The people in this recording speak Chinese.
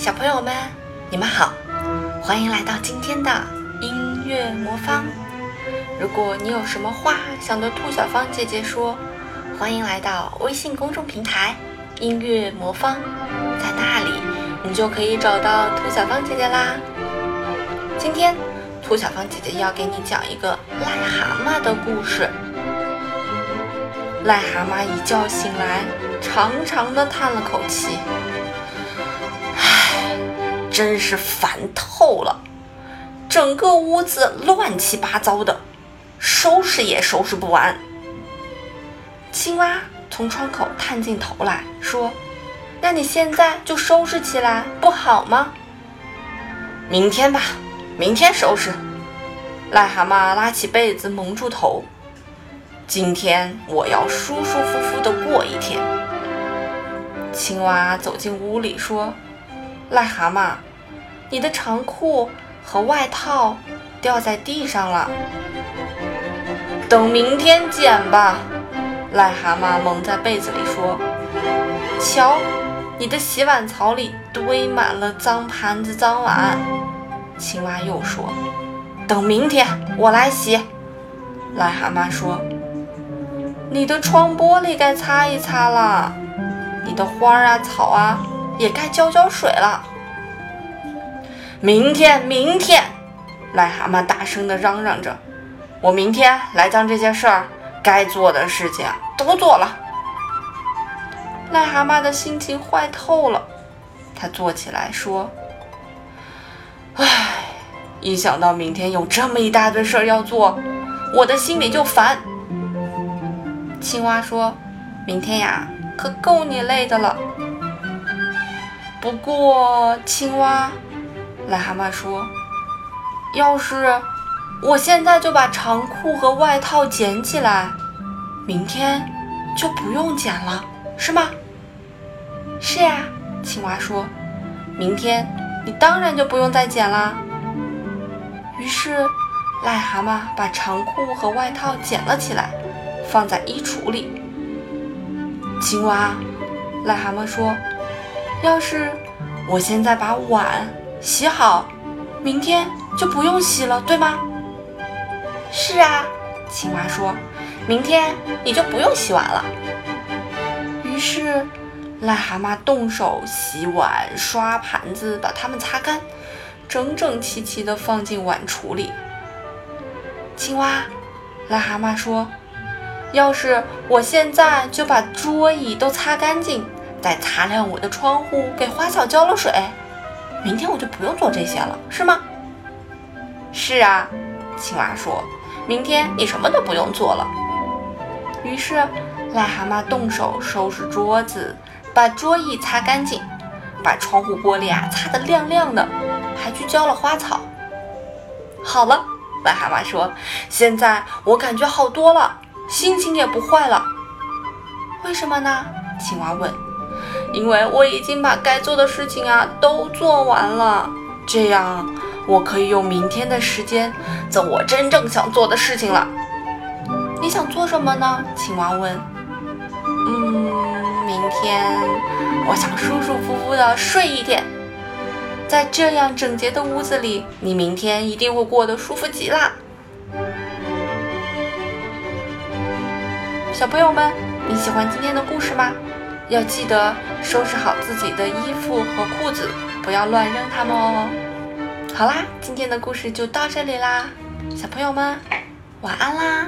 小朋友们，你们好，欢迎来到今天的音乐魔方。如果你有什么话想对兔小芳姐姐说，欢迎来到微信公众平台“音乐魔方”，在那里你就可以找到兔小芳姐姐啦。今天，兔小芳姐姐要给你讲一个癞蛤蟆的故事。癞蛤蟆一觉醒来，长长的叹了口气。真是烦透了，整个屋子乱七八糟的，收拾也收拾不完。青蛙从窗口探进头来说：“那你现在就收拾起来不好吗？”明天吧，明天收拾。癞蛤蟆拉起被子蒙住头，今天我要舒舒服服的过一天。青蛙走进屋里说：“癞蛤蟆。”你的长裤和外套掉在地上了，等明天捡吧。癞蛤蟆蒙在被子里说：“瞧，你的洗碗槽里堆满了脏盘子、脏碗。”青蛙又说：“等明天我来洗。”癞蛤蟆说：“你的窗玻璃该擦一擦了，你的花啊、草啊也该浇浇水了。”明天，明天，癞蛤蟆大声地嚷嚷着：“我明天来将这些事儿该做的事情都做了。”癞蛤蟆的心情坏透了，他坐起来说：“唉，一想到明天有这么一大堆事儿要做，我的心里就烦。”青蛙说：“明天呀，可够你累的了。不过，青蛙。”癞蛤蟆说：“要是我现在就把长裤和外套捡起来，明天就不用捡了，是吗？”“是呀。”青蛙说，“明天你当然就不用再捡啦。”于是，癞蛤蟆把长裤和外套捡了起来，放在衣橱里。青蛙，癞蛤蟆说：“要是我现在把碗……”洗好，明天就不用洗了，对吗？是啊，青蛙说，明天你就不用洗碗了。于是，癞蛤蟆动手洗碗、刷盘子，把它们擦干，整整齐齐地放进碗橱里。青蛙，癞蛤蟆说，要是我现在就把桌椅都擦干净，再擦亮我的窗户，给花草浇了水。明天我就不用做这些了，是吗？是啊，青蛙说：“明天你什么都不用做了。”于是，癞蛤蟆动手收拾桌子，把桌椅擦干净，把窗户玻璃啊擦得亮亮的，还去浇了花草。好了，癞蛤蟆说：“现在我感觉好多了，心情也不坏了。”为什么呢？青蛙问。因为我已经把该做的事情啊都做完了，这样我可以用明天的时间做我真正想做的事情了。你想做什么呢？青蛙问。嗯，明天我想舒舒服服的睡一天，在这样整洁的屋子里，你明天一定会过得舒服极了。小朋友们，你喜欢今天的故事吗？要记得收拾好自己的衣服和裤子，不要乱扔它们哦。好啦，今天的故事就到这里啦，小朋友们，晚安啦。